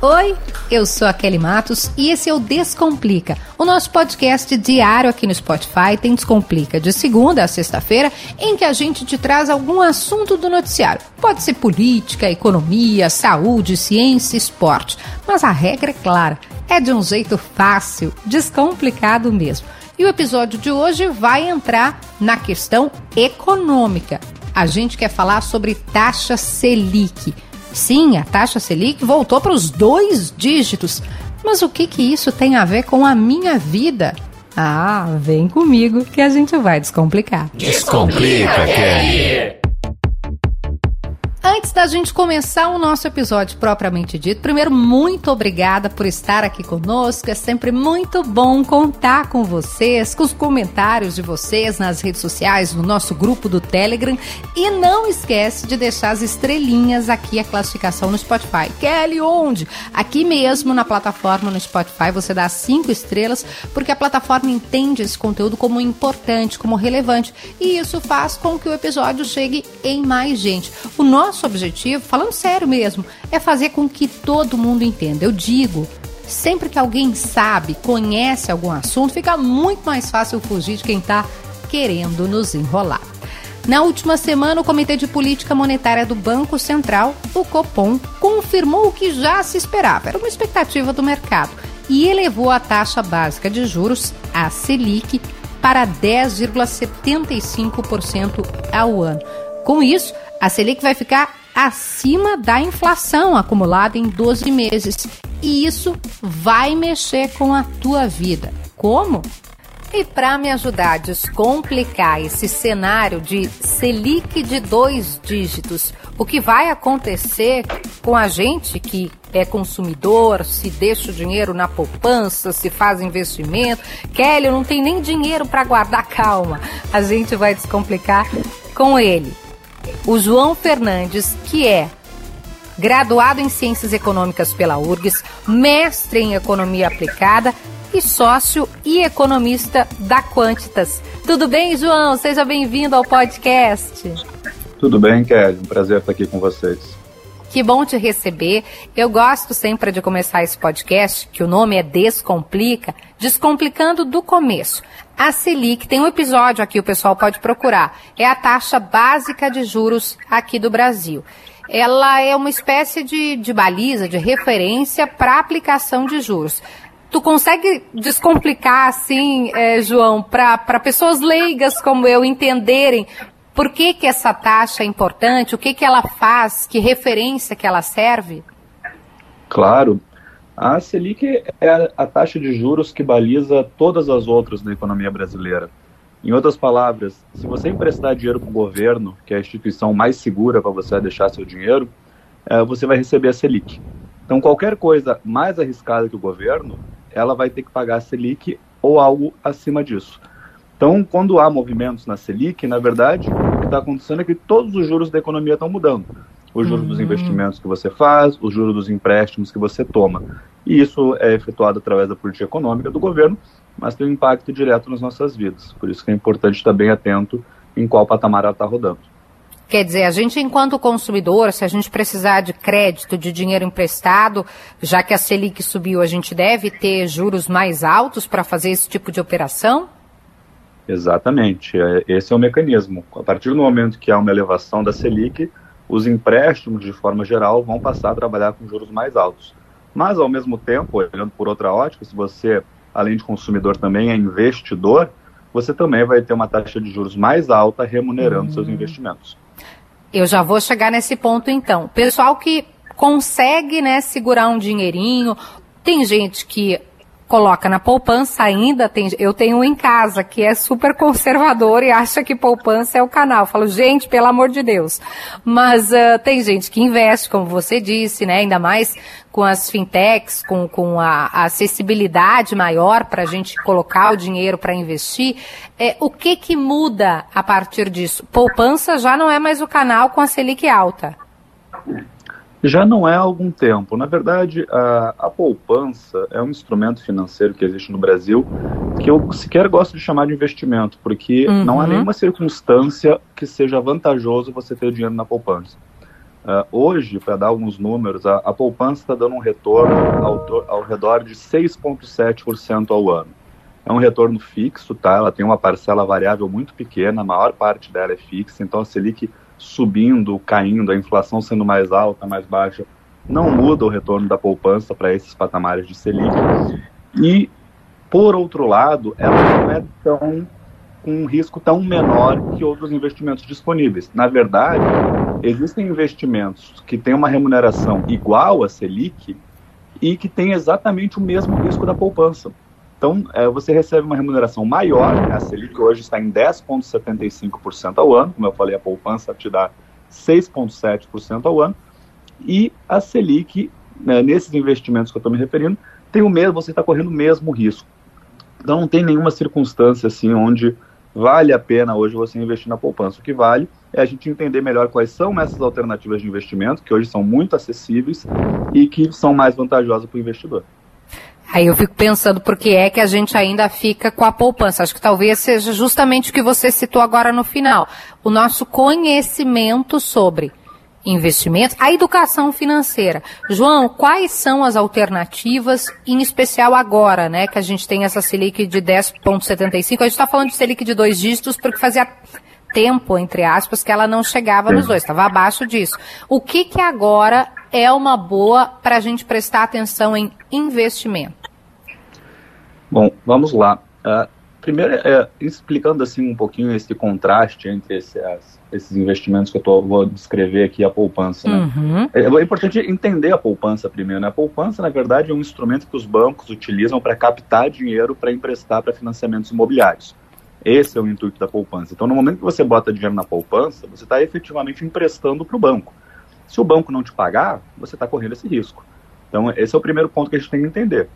Oi, eu sou a Kelly Matos e esse é o Descomplica, o nosso podcast diário aqui no Spotify. Tem Descomplica de segunda a sexta-feira, em que a gente te traz algum assunto do noticiário. Pode ser política, economia, saúde, ciência, esporte. Mas a regra é clara: é de um jeito fácil, descomplicado mesmo. E o episódio de hoje vai entrar na questão econômica. A gente quer falar sobre taxa Selic. Sim, a taxa Selic voltou para os dois dígitos. Mas o que, que isso tem a ver com a minha vida? Ah, vem comigo que a gente vai descomplicar. Descomplica, Kelly. Antes da gente começar o nosso episódio propriamente dito, primeiro, muito obrigada por estar aqui conosco. É sempre muito bom contar com vocês, com os comentários de vocês nas redes sociais, no nosso grupo do Telegram. E não esquece de deixar as estrelinhas aqui, a classificação no Spotify. Kelly, onde? Aqui mesmo na plataforma no Spotify, você dá cinco estrelas, porque a plataforma entende esse conteúdo como importante, como relevante. E isso faz com que o episódio chegue em mais gente. O nosso nosso objetivo, falando sério mesmo, é fazer com que todo mundo entenda. Eu digo, sempre que alguém sabe, conhece algum assunto, fica muito mais fácil fugir de quem está querendo nos enrolar. Na última semana, o Comitê de Política Monetária do Banco Central, o Copom, confirmou o que já se esperava, era uma expectativa do mercado, e elevou a taxa básica de juros, a Selic, para 10,75% ao ano. Com isso, a Selic vai ficar acima da inflação acumulada em 12 meses. E isso vai mexer com a tua vida. Como? E para me ajudar a descomplicar esse cenário de Selic de dois dígitos, o que vai acontecer com a gente que é consumidor, se deixa o dinheiro na poupança, se faz investimento. Kelly, eu não tenho nem dinheiro para guardar. Calma, a gente vai descomplicar com ele o João Fernandes, que é graduado em Ciências Econômicas pela URGS, mestre em Economia Aplicada e sócio e economista da Quantitas. Tudo bem, João? Seja bem-vindo ao podcast. Tudo bem, Kelly. Um prazer estar aqui com vocês. Que bom te receber. Eu gosto sempre de começar esse podcast, que o nome é Descomplica, descomplicando do começo. A Selic tem um episódio aqui, o pessoal pode procurar. É a taxa básica de juros aqui do Brasil. Ela é uma espécie de, de baliza, de referência para aplicação de juros. Tu consegue descomplicar, assim, é, João, para pessoas leigas como eu entenderem por que, que essa taxa é importante? O que, que ela faz? Que referência que ela serve? Claro. A Selic é a taxa de juros que baliza todas as outras na economia brasileira. Em outras palavras, se você emprestar dinheiro para o governo, que é a instituição mais segura para você deixar seu dinheiro, é, você vai receber a Selic. Então, qualquer coisa mais arriscada que o governo, ela vai ter que pagar a Selic ou algo acima disso. Então, quando há movimentos na Selic, na verdade, o que está acontecendo é que todos os juros da economia estão mudando. Os juros uhum. dos investimentos que você faz, os juros dos empréstimos que você toma. E isso é efetuado através da política econômica do governo, mas tem um impacto direto nas nossas vidas. Por isso que é importante estar bem atento em qual patamar ela está rodando. Quer dizer, a gente, enquanto consumidor, se a gente precisar de crédito, de dinheiro emprestado, já que a Selic subiu, a gente deve ter juros mais altos para fazer esse tipo de operação? Exatamente, é, esse é o mecanismo. A partir do momento que há uma elevação da Selic, os empréstimos, de forma geral, vão passar a trabalhar com juros mais altos. Mas, ao mesmo tempo, olhando por outra ótica, se você, além de consumidor, também é investidor, você também vai ter uma taxa de juros mais alta remunerando hum. seus investimentos. Eu já vou chegar nesse ponto, então. Pessoal que consegue né, segurar um dinheirinho, tem gente que coloca na poupança ainda, tem, eu tenho um em casa que é super conservador e acha que poupança é o canal. Eu falo, gente, pelo amor de Deus. Mas uh, tem gente que investe, como você disse, né? Ainda mais com as fintechs, com, com a, a acessibilidade maior para a gente colocar o dinheiro para investir. É, o que que muda a partir disso? Poupança já não é mais o canal com a Selic alta. Já não é há algum tempo. Na verdade, a, a, poupança é um instrumento financeiro que existe no Brasil que eu sequer gosto de chamar de investimento, porque uhum. não há nenhuma circunstância que seja vantajoso você ter dinheiro na poupança. Uh, hoje, para dar alguns números, a, a poupança está dando um retorno ao, ao redor de 6,7% ao ano. É um retorno fixo, tá? Ela tem uma parcela variável muito pequena, a maior parte dela é fixa, então a Selic subindo, caindo, a inflação sendo mais alta, mais baixa, não muda o retorno da poupança para esses patamares de Selic. E, por outro lado, ela não é tão com um risco tão menor que outros investimentos disponíveis. Na verdade, existem investimentos que têm uma remuneração igual a Selic e que têm exatamente o mesmo risco da poupança. Então, é, você recebe uma remuneração maior, né? a Selic hoje está em 10,75% ao ano, como eu falei, a poupança te dá 6,7% ao ano, e a Selic, né, nesses investimentos que eu estou me referindo, tem o mesmo, você está correndo o mesmo risco. Então não tem nenhuma circunstância assim onde vale a pena hoje você investir na poupança. O que vale é a gente entender melhor quais são essas alternativas de investimento, que hoje são muito acessíveis e que são mais vantajosas para o investidor. Aí eu fico pensando por que é que a gente ainda fica com a poupança. Acho que talvez seja justamente o que você citou agora no final. O nosso conhecimento sobre investimentos, a educação financeira. João, quais são as alternativas, em especial agora, né, que a gente tem essa Selic de 10,75? A gente está falando de Selic de dois dígitos porque fazia tempo, entre aspas, que ela não chegava nos dois, estava abaixo disso. O que que agora é uma boa para a gente prestar atenção em investimento? Bom, vamos lá. Uh, primeiro, é, explicando assim um pouquinho esse contraste entre esse, as, esses investimentos que eu tô, vou descrever aqui, a poupança. Né? Uhum. É, é, importante entender a poupança primeiro. Né? A poupança, na verdade, é um instrumento que os bancos utilizam para captar dinheiro para emprestar para financiamentos imobiliários. Esse é o intuito da poupança. Então, no momento que você bota dinheiro na poupança, você está efetivamente emprestando para o banco. Se o banco não te pagar, você está correndo esse risco. Então, esse é o primeiro ponto que a gente tem que entender.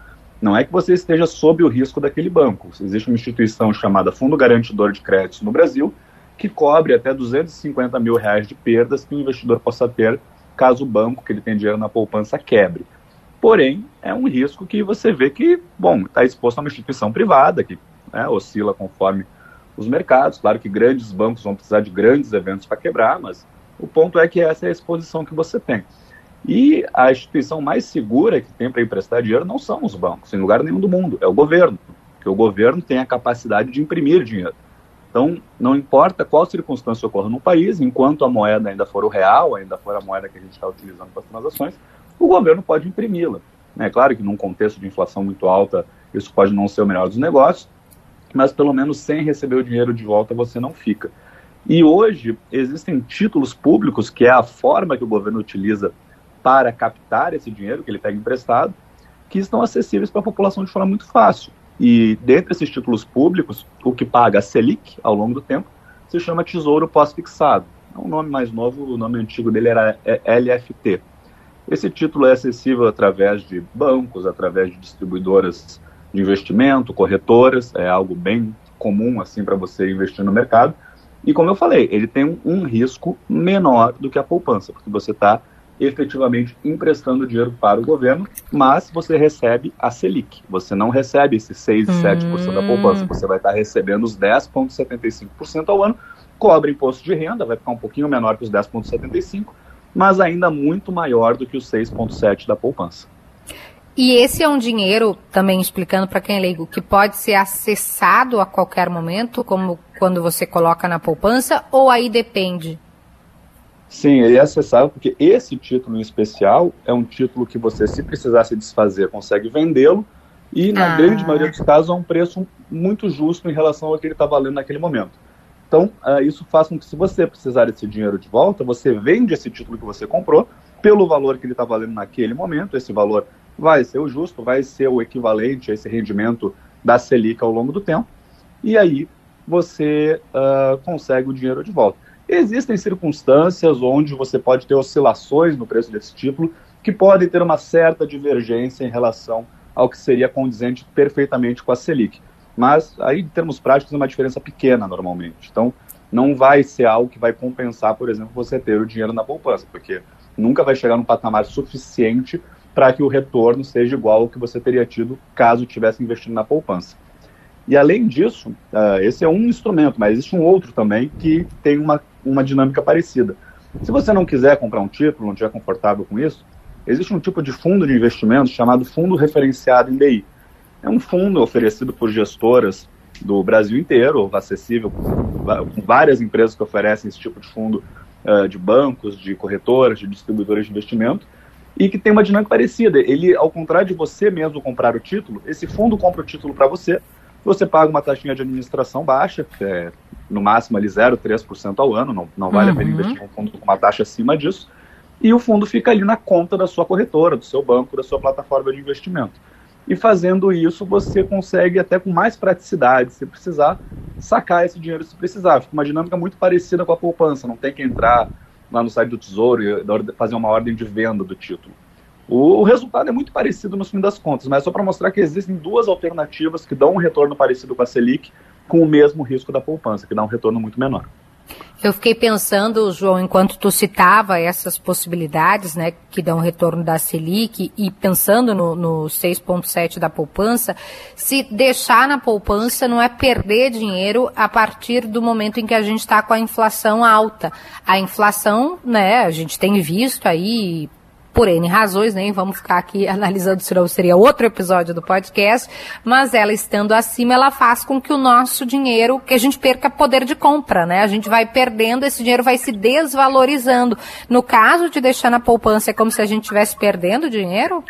Não é que você esteja sob o risco daquele banco. Existe uma instituição chamada Fundo Garantidor de Créditos no Brasil, que cobre até 250 mil reais de perdas que o investidor possa ter caso o banco que ele tem dinheiro na poupança quebre. Porém, é um risco que você vê que, bom, está exposto a uma instituição privada que né, oscila conforme os mercados. Claro que grandes bancos vão precisar de grandes eventos para quebrar, mas o ponto é que essa é a exposição que você tem. E a instituição mais segura que tem para emprestar dinheiro não são os bancos, em lugar nenhum do mundo, é o governo, porque o governo tem a capacidade de imprimir dinheiro. Então, não importa qual circunstância ocorra no país, enquanto a moeda ainda for o real, ainda for a moeda que a gente está utilizando para as transações, o governo pode imprimi-la. É claro que num contexto de inflação muito alta, isso pode não ser o melhor dos negócios, mas pelo menos sem receber o dinheiro de volta você não fica. E hoje existem títulos públicos, que é a forma que o governo utiliza para captar esse dinheiro que ele pega emprestado, que estão acessíveis para a população de forma muito fácil. E dentre esses títulos públicos, o que paga a Selic ao longo do tempo se chama Tesouro Pós-Fixado. É um nome mais novo, o nome antigo dele era LFT. Esse título é acessível através de bancos, através de distribuidoras de investimento, corretoras, é algo bem comum assim para você investir no mercado. E como eu falei, ele tem um, um risco menor do que a poupança, porque você está efetivamente emprestando dinheiro para o governo, mas você recebe a Selic. Você não recebe esses 6 e 7% hum. da poupança. Você vai estar recebendo os 10,75% ao ano, cobra imposto de renda, vai ficar um pouquinho menor que os 10,75%, mas ainda muito maior do que os 6,7% da poupança. E esse é um dinheiro, também explicando para quem é leigo, que pode ser acessado a qualquer momento, como quando você coloca na poupança, ou aí depende? Sim, ele é acessável porque esse título em especial é um título que você, se precisar se desfazer, consegue vendê-lo e, na ah. grande maioria dos casos, a um preço muito justo em relação ao que ele está valendo naquele momento. Então, uh, isso faz com que, se você precisar desse dinheiro de volta, você vende esse título que você comprou pelo valor que ele está valendo naquele momento. Esse valor vai ser o justo, vai ser o equivalente a esse rendimento da Selic ao longo do tempo. E aí você uh, consegue o dinheiro de volta. Existem circunstâncias onde você pode ter oscilações no preço desse título que podem ter uma certa divergência em relação ao que seria condizente perfeitamente com a Selic. Mas aí, em termos práticos, é uma diferença pequena normalmente. Então, não vai ser algo que vai compensar, por exemplo, você ter o dinheiro na poupança, porque nunca vai chegar num patamar suficiente para que o retorno seja igual ao que você teria tido caso tivesse investido na poupança. E além disso, uh, esse é um instrumento, mas existe um outro também que tem uma uma dinâmica parecida. Se você não quiser comprar um título, não estiver confortável com isso, existe um tipo de fundo de investimento chamado Fundo Referenciado em DI. É um fundo oferecido por gestoras do Brasil inteiro, acessível com várias empresas que oferecem esse tipo de fundo uh, de bancos, de corretoras, de distribuidores de investimento, e que tem uma dinâmica parecida. Ele, ao contrário de você mesmo comprar o título, esse fundo compra o título para você, você paga uma taxinha de administração baixa, que é no máximo ali 0,3% ao ano, não, não vale uhum. a pena uhum. investir em um fundo com uma taxa acima disso, e o fundo fica ali na conta da sua corretora, do seu banco, da sua plataforma de investimento. E fazendo isso, você consegue até com mais praticidade, se precisar, sacar esse dinheiro se precisar. Fica uma dinâmica muito parecida com a poupança, não tem que entrar lá no site do Tesouro e fazer uma ordem de venda do título. O, o resultado é muito parecido no fim das contas, mas é só para mostrar que existem duas alternativas que dão um retorno parecido com a Selic, com o mesmo risco da poupança, que dá um retorno muito menor. Eu fiquei pensando, João, enquanto tu citava essas possibilidades, né, que dão retorno da Selic, e pensando no, no 6,7 da poupança, se deixar na poupança não é perder dinheiro a partir do momento em que a gente está com a inflação alta. A inflação, né, a gente tem visto aí por N razões, nem vamos ficar aqui analisando se não seria outro episódio do podcast, mas ela estando acima, ela faz com que o nosso dinheiro, que a gente perca poder de compra, né? A gente vai perdendo, esse dinheiro vai se desvalorizando. No caso de deixar na poupança, é como se a gente estivesse perdendo dinheiro?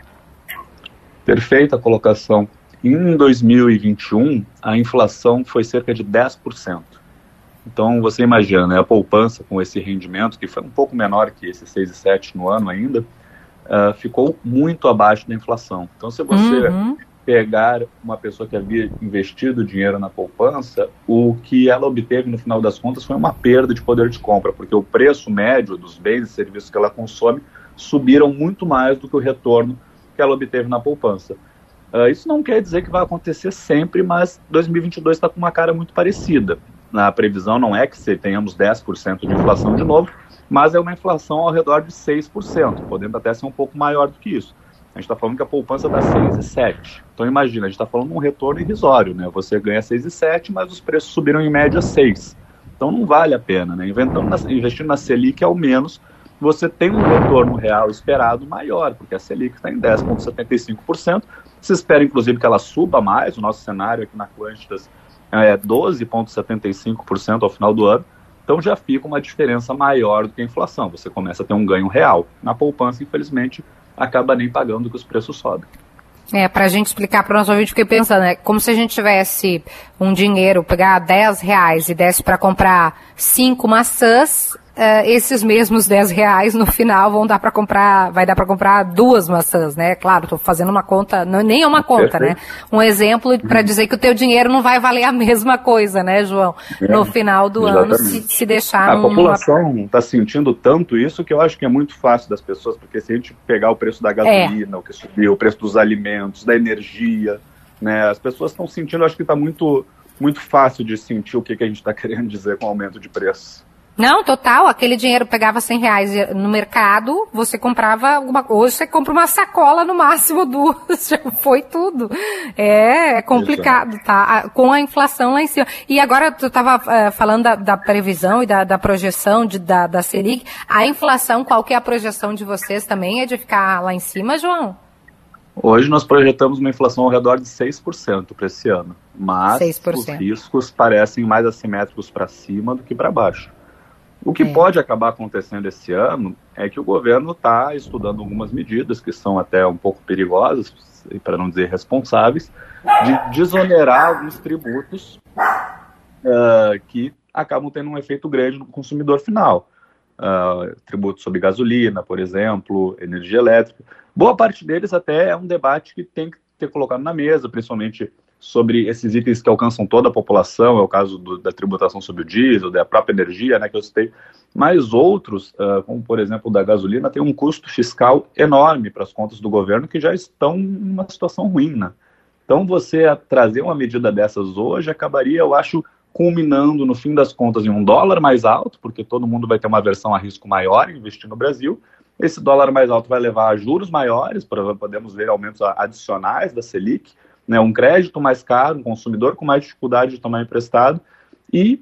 Perfeita colocação. Em 2021, a inflação foi cerca de 10%. Então, você imagina, né, a poupança com esse rendimento, que foi um pouco menor que esse 6,7 no ano ainda, uh, ficou muito abaixo da inflação. Então, se você uhum. pegar uma pessoa que havia investido dinheiro na poupança, o que ela obteve no final das contas foi uma perda de poder de compra, porque o preço médio dos bens e serviços que ela consome subiram muito mais do que o retorno que ela obteve na poupança. Uh, isso não quer dizer que vai acontecer sempre, mas 2022 está com uma cara muito parecida. Na previsão não é que se tenhamos 10% de inflação de novo, mas é uma inflação ao redor de 6%, podendo até ser um pouco maior do que isso. A gente está falando que a poupança dá 6,7. Então imagina, a gente está falando de um retorno irrisório, né? Você ganha 6,7, mas os preços subiram em média 6. Então não vale a pena, né? Na, investindo na Selic, ao menos, você tem um retorno real esperado maior, porque a Selic está em 10,75%. Se espera, inclusive, que ela suba mais. O nosso cenário aqui na Quantitas é 12,75% ao final do ano. Então já fica uma diferença maior do que a inflação. Você começa a ter um ganho real. Na poupança, infelizmente, acaba nem pagando que os preços sobem. É, para a gente explicar para o nosso ouvinte, fiquei pensando, é como se a gente tivesse um dinheiro, pegar 10 reais e desse para comprar cinco maçãs uh, esses mesmos 10 reais no final vão dar para comprar, vai dar para comprar duas maçãs, né? Claro, estou fazendo uma conta, não, nem é uma conta, né? Um exemplo para uhum. dizer que o teu dinheiro não vai valer a mesma coisa, né, João? É, no final do exatamente. ano, se, se deixar. A numa... população está sentindo tanto isso que eu acho que é muito fácil das pessoas, porque se a gente pegar o preço da gasolina, é. o que subiu, o preço dos alimentos, da energia, né? As pessoas estão sentindo, acho que está muito muito fácil de sentir o que, que a gente está querendo dizer com o aumento de preço. Não, total. Aquele dinheiro pegava 100 reais no mercado, você comprava alguma coisa. Hoje você compra uma sacola no máximo duas, já foi tudo. É, é complicado, tá? Com a inflação lá em cima. E agora tu estava eh, falando da, da, previsão e da, da projeção de, da, da Selic. A inflação, qual que é a projeção de vocês também? É de ficar lá em cima, João? Hoje nós projetamos uma inflação ao redor de 6% para esse ano, mas 6%. os riscos parecem mais assimétricos para cima do que para baixo. O que é. pode acabar acontecendo esse ano é que o governo está estudando algumas medidas que são até um pouco perigosas, para não dizer responsáveis, de desonerar alguns tributos uh, que acabam tendo um efeito grande no consumidor final. Uh, tributos sobre gasolina, por exemplo, energia elétrica. Boa parte deles até é um debate que tem que ter colocado na mesa, principalmente sobre esses itens que alcançam toda a população, é o caso do, da tributação sobre o diesel, da própria energia, né, que eu citei, mas outros, uh, como por exemplo da gasolina, tem um custo fiscal enorme para as contas do governo que já estão em uma situação ruim, né? Então você trazer uma medida dessas hoje acabaria, eu acho, culminando no fim das contas em um dólar mais alto, porque todo mundo vai ter uma versão a risco maior em investir no Brasil. Esse dólar mais alto vai levar a juros maiores, podemos ver aumentos adicionais da Selic, né, um crédito mais caro, um consumidor com mais dificuldade de tomar emprestado e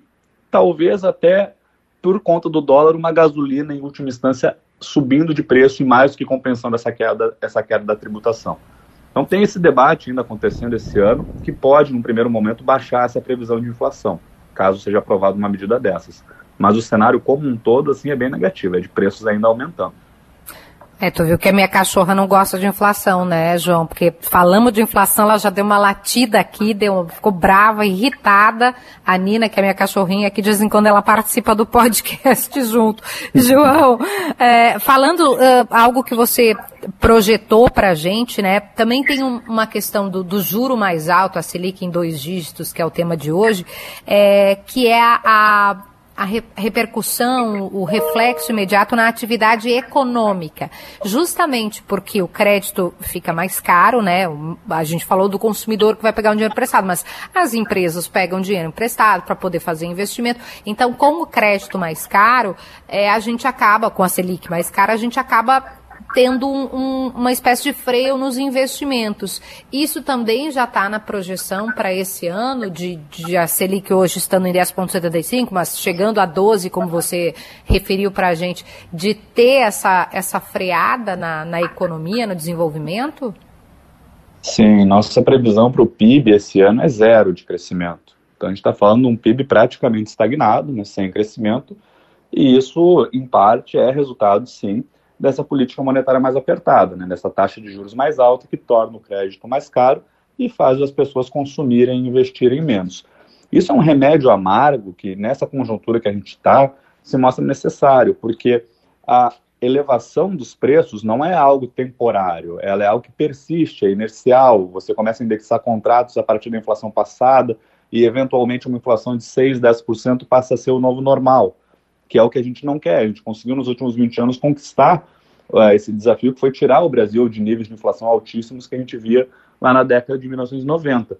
talvez até por conta do dólar, uma gasolina, em última instância, subindo de preço e mais do que compensando essa queda, essa queda da tributação. Então tem esse debate ainda acontecendo esse ano, que pode, num primeiro momento, baixar essa previsão de inflação, caso seja aprovada uma medida dessas. Mas o cenário como um todo, assim, é bem negativo, é de preços ainda aumentando. É, tu viu que a minha cachorra não gosta de inflação, né, João? Porque falamos de inflação, ela já deu uma latida aqui, deu, ficou brava, irritada. A Nina, que é minha cachorrinha, que de vez em quando ela participa do podcast junto. João, é, falando uh, algo que você projetou para a gente, né? Também tem um, uma questão do, do, juro mais alto, a Selic em dois dígitos, que é o tema de hoje, é, que é a a repercussão, o reflexo imediato na atividade econômica, justamente porque o crédito fica mais caro, né? A gente falou do consumidor que vai pegar um dinheiro emprestado, mas as empresas pegam dinheiro emprestado para poder fazer investimento. Então, com o crédito mais caro, é, a gente acaba, com a Selic mais cara, a gente acaba tendo um, um, uma espécie de freio nos investimentos. Isso também já está na projeção para esse ano, de, de a Selic hoje estando em 10,75, mas chegando a 12, como você referiu para a gente, de ter essa, essa freada na, na economia, no desenvolvimento? Sim, nossa previsão para o PIB esse ano é zero de crescimento. Então a gente está falando de um PIB praticamente estagnado, né, sem crescimento, e isso, em parte, é resultado, sim, dessa política monetária mais apertada, né, dessa taxa de juros mais alta que torna o crédito mais caro e faz as pessoas consumirem e investirem menos. Isso é um remédio amargo que, nessa conjuntura que a gente está, se mostra necessário, porque a elevação dos preços não é algo temporário, ela é algo que persiste, é inercial. Você começa a indexar contratos a partir da inflação passada e, eventualmente, uma inflação de 6, 10% passa a ser o novo normal que é o que a gente não quer. A gente conseguiu nos últimos 20 anos conquistar uh, esse desafio que foi tirar o Brasil de níveis de inflação altíssimos que a gente via lá na década de 1990.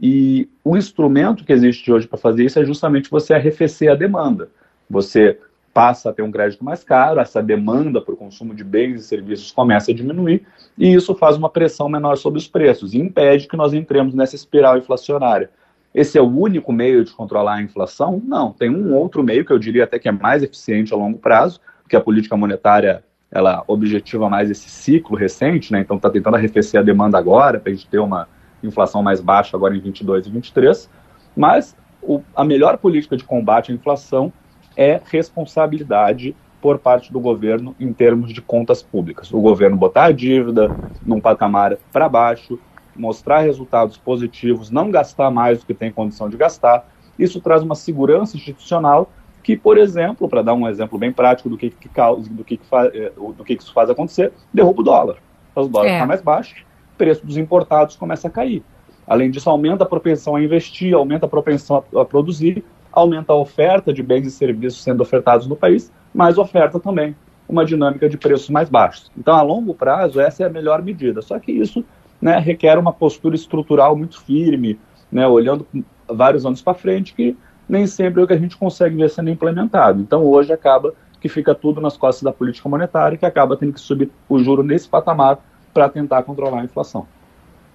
E o instrumento que existe hoje para fazer isso é justamente você arrefecer a demanda. Você passa a ter um crédito mais caro, essa demanda por consumo de bens e serviços começa a diminuir, e isso faz uma pressão menor sobre os preços e impede que nós entremos nessa espiral inflacionária. Esse é o único meio de controlar a inflação? Não, tem um outro meio que eu diria até que é mais eficiente a longo prazo, porque a política monetária ela objetiva mais esse ciclo recente, né? Então está tentando arrefecer a demanda agora para a gente ter uma inflação mais baixa agora em 22 e 23. Mas o, a melhor política de combate à inflação é responsabilidade por parte do governo em termos de contas públicas. O governo botar a dívida num patamar para baixo, mostrar resultados positivos, não gastar mais do que tem condição de gastar. Isso traz uma segurança institucional que, por exemplo, para dar um exemplo bem prático do que, que causa, do que, que, fa, eh, do que, que isso faz acontecer, derruba o dólar. O dólar está é. mais baixo, o preço dos importados começa a cair. Além disso, aumenta a propensão a investir, aumenta a propensão a, a produzir, aumenta a oferta de bens e serviços sendo ofertados no país, mas oferta também uma dinâmica de preços mais baixos. Então, a longo prazo, essa é a melhor medida. Só que isso né, requer uma postura estrutural muito firme, né, olhando vários anos para frente, que nem sempre é o que a gente consegue ver sendo implementado. Então, hoje acaba que fica tudo nas costas da política monetária, que acaba tendo que subir o juro nesse patamar para tentar controlar a inflação.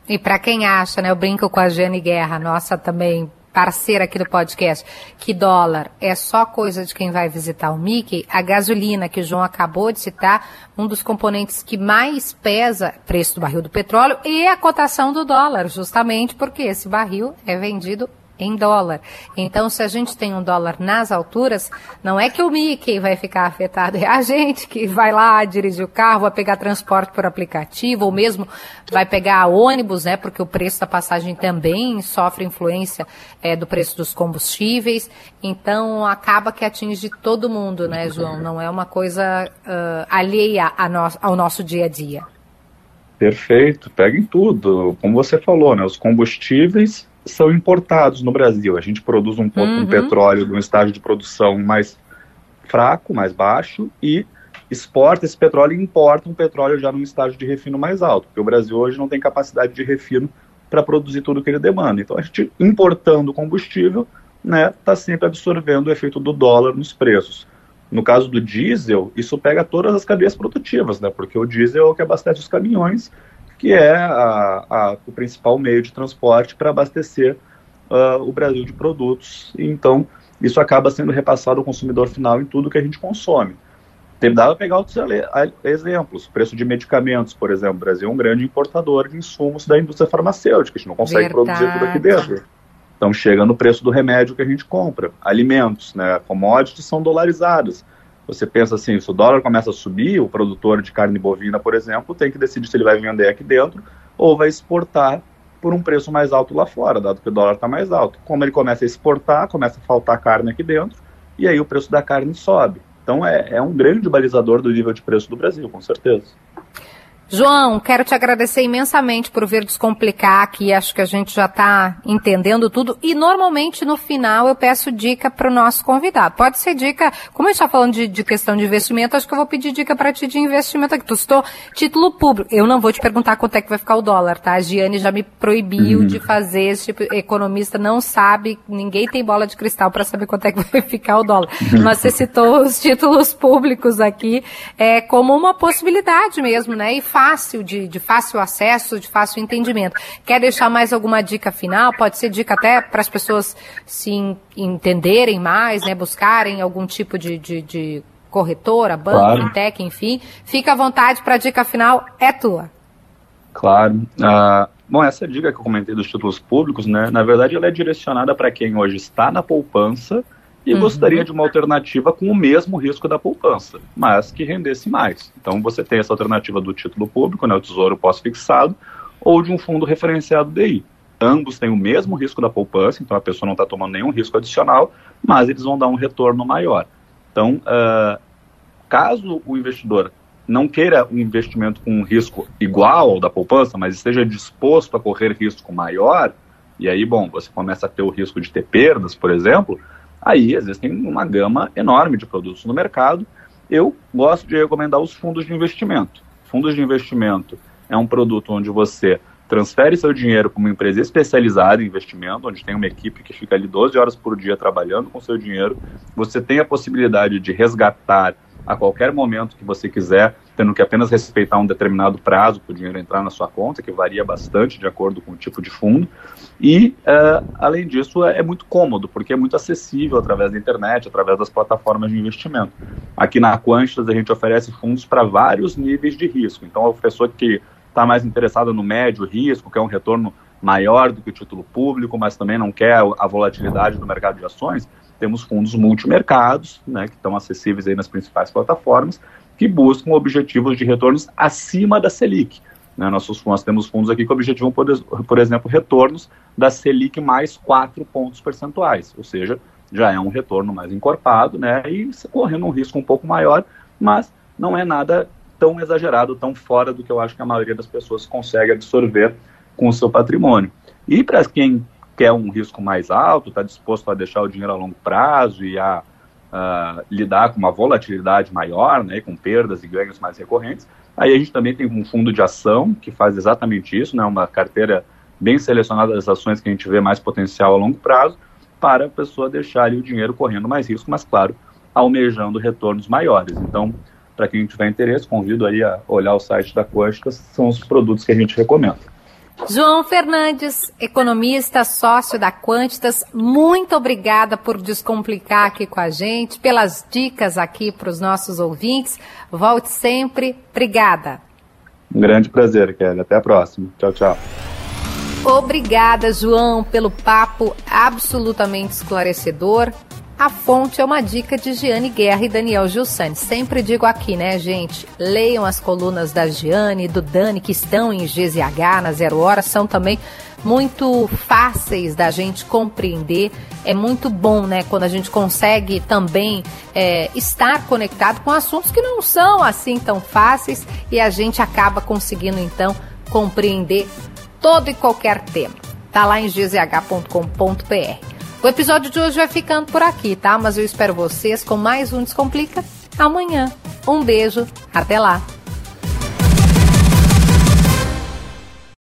E para quem acha, né, eu brinco com a Jane Guerra, nossa também parceira aqui do podcast, que dólar é só coisa de quem vai visitar o Mickey, a gasolina que o João acabou de citar, um dos componentes que mais pesa preço do barril do petróleo e a cotação do dólar, justamente porque esse barril é vendido em dólar. Então, se a gente tem um dólar nas alturas, não é que o Mickey vai ficar afetado, é a gente que vai lá dirigir o carro, vai pegar transporte por aplicativo, ou mesmo vai pegar ônibus, né? Porque o preço da passagem também sofre influência é, do preço dos combustíveis. Então, acaba que atinge todo mundo, né, João? Não é uma coisa uh, alheia no ao nosso dia a dia. Perfeito, peguem tudo. Como você falou, né? Os combustíveis são importados no Brasil. A gente produz um, uhum. um petróleo num estágio de produção mais fraco, mais baixo, e exporta esse petróleo e importa um petróleo já num estágio de refino mais alto, porque o Brasil hoje não tem capacidade de refino para produzir tudo que ele demanda. Então a gente importando combustível, né, está sempre absorvendo o efeito do dólar nos preços. No caso do diesel, isso pega todas as cadeias produtivas, né, porque o diesel é o que abastece os caminhões que é a, a, o principal meio de transporte para abastecer uh, o Brasil de produtos. Então, isso acaba sendo repassado ao consumidor final em tudo que a gente consome. Dá para pegar outros exemplos. Preço de medicamentos, por exemplo. O Brasil é um grande importador de insumos da indústria farmacêutica. A gente não consegue Verdade. produzir tudo aqui dentro. Então chega no preço do remédio que a gente compra. Alimentos, né? Commodities são dolarizadas. Você pensa assim, se o dólar começa a subir, o produtor de carne bovina, por exemplo, tem que decidir se ele vai vender aqui dentro ou vai exportar por um preço mais alto lá fora, dado que o dólar está mais alto. Como ele começa a exportar, começa a faltar carne aqui dentro, e aí o preço da carne sobe. Então é, é um grande balizador do nível de preço do Brasil, com certeza. João, quero te agradecer imensamente por vir descomplicar aqui. Acho que a gente já está entendendo tudo. E normalmente no final eu peço dica para o nosso convidado. Pode ser dica, como a gente está falando de, de, questão de investimento, acho que eu vou pedir dica para ti de investimento aqui. Tu citou título público. Eu não vou te perguntar quanto é que vai ficar o dólar, tá? A Giane já me proibiu uhum. de fazer esse tipo. Economista não sabe, ninguém tem bola de cristal para saber quanto é que vai ficar o dólar. Uhum. Mas você citou os títulos públicos aqui é, como uma possibilidade mesmo, né? E fácil, de, de fácil acesso, de fácil entendimento. Quer deixar mais alguma dica final? Pode ser dica até para as pessoas se entenderem mais, né? Buscarem algum tipo de, de, de corretora, banco, claro. fintech, enfim. Fica à vontade para a dica final, é tua. Claro. Uh, bom, essa dica que eu comentei dos títulos públicos, né, na verdade ela é direcionada para quem hoje está na poupança e uhum. gostaria de uma alternativa com o mesmo risco da poupança, mas que rendesse mais. Então você tem essa alternativa do título público, né, o tesouro pós-fixado, ou de um fundo referenciado DI. Ambos têm o mesmo risco da poupança, então a pessoa não está tomando nenhum risco adicional, mas eles vão dar um retorno maior. Então, uh, caso o investidor não queira um investimento com um risco igual ao da poupança, mas esteja disposto a correr risco maior, e aí, bom, você começa a ter o risco de ter perdas, por exemplo, Aí existem uma gama enorme de produtos no mercado. Eu gosto de recomendar os fundos de investimento. Fundos de investimento é um produto onde você transfere seu dinheiro para uma empresa especializada em investimento, onde tem uma equipe que fica ali 12 horas por dia trabalhando com seu dinheiro. Você tem a possibilidade de resgatar a qualquer momento que você quiser, tendo que apenas respeitar um determinado prazo para o dinheiro entrar na sua conta, que varia bastante de acordo com o tipo de fundo. E, uh, além disso, é, é, muito cômodo, porque é muito acessível através da internet, através das plataformas de investimento. Aqui na Quantitas, a gente oferece fundos para vários níveis de risco. Então, a pessoa que está mais interessada no médio risco, quer um retorno maior do que o título público, mas também não quer a volatilidade do mercado de ações, temos fundos multimercados, né, que estão acessíveis aí nas principais plataformas, que buscam objetivos de retornos acima da Selic. Né, nossos, nós temos fundos aqui que objetivam, por, por exemplo, retornos da Selic mais 4 pontos percentuais, ou seja, já é um retorno mais encorpado, né, e correndo um risco um pouco maior, mas não é nada tão exagerado, tão fora do que eu acho que a maioria das pessoas consegue absorver com o seu patrimônio. E para quem quer um risco mais alto, está disposto a deixar o dinheiro a longo prazo e a uh, lidar com uma volatilidade maior, né, com perdas e ganhos mais recorrentes. Aí a gente também tem um fundo de ação que faz exatamente isso, né, uma carteira bem selecionada das ações que a gente vê mais potencial a longo prazo, para a pessoa deixar ali o dinheiro correndo mais risco, mas claro, almejando retornos maiores. Então, para quem tiver interesse, convido aí a olhar o site da Quântica, são os produtos que a gente recomenda. João Fernandes, economista, sócio da Quantitas, muito obrigada por descomplicar aqui com a gente, pelas dicas aqui para os nossos ouvintes. Volte sempre. Obrigada. Um grande prazer, Kelly. Até a próxima. Tchau, tchau. Obrigada, João, pelo papo absolutamente esclarecedor. A fonte é uma dica de Giane Guerra e Daniel Gilsani. Sempre digo aqui, né, gente? Leiam as colunas da Giane e do Dani, que estão em GZH na Zero Hora, são também muito fáceis da gente compreender. É muito bom, né, quando a gente consegue também é, estar conectado com assuntos que não são assim tão fáceis e a gente acaba conseguindo então compreender todo e qualquer tema. Tá lá em gzh.com.br. O episódio de hoje vai ficando por aqui, tá? Mas eu espero vocês com mais um Descomplica amanhã. Um beijo, até lá!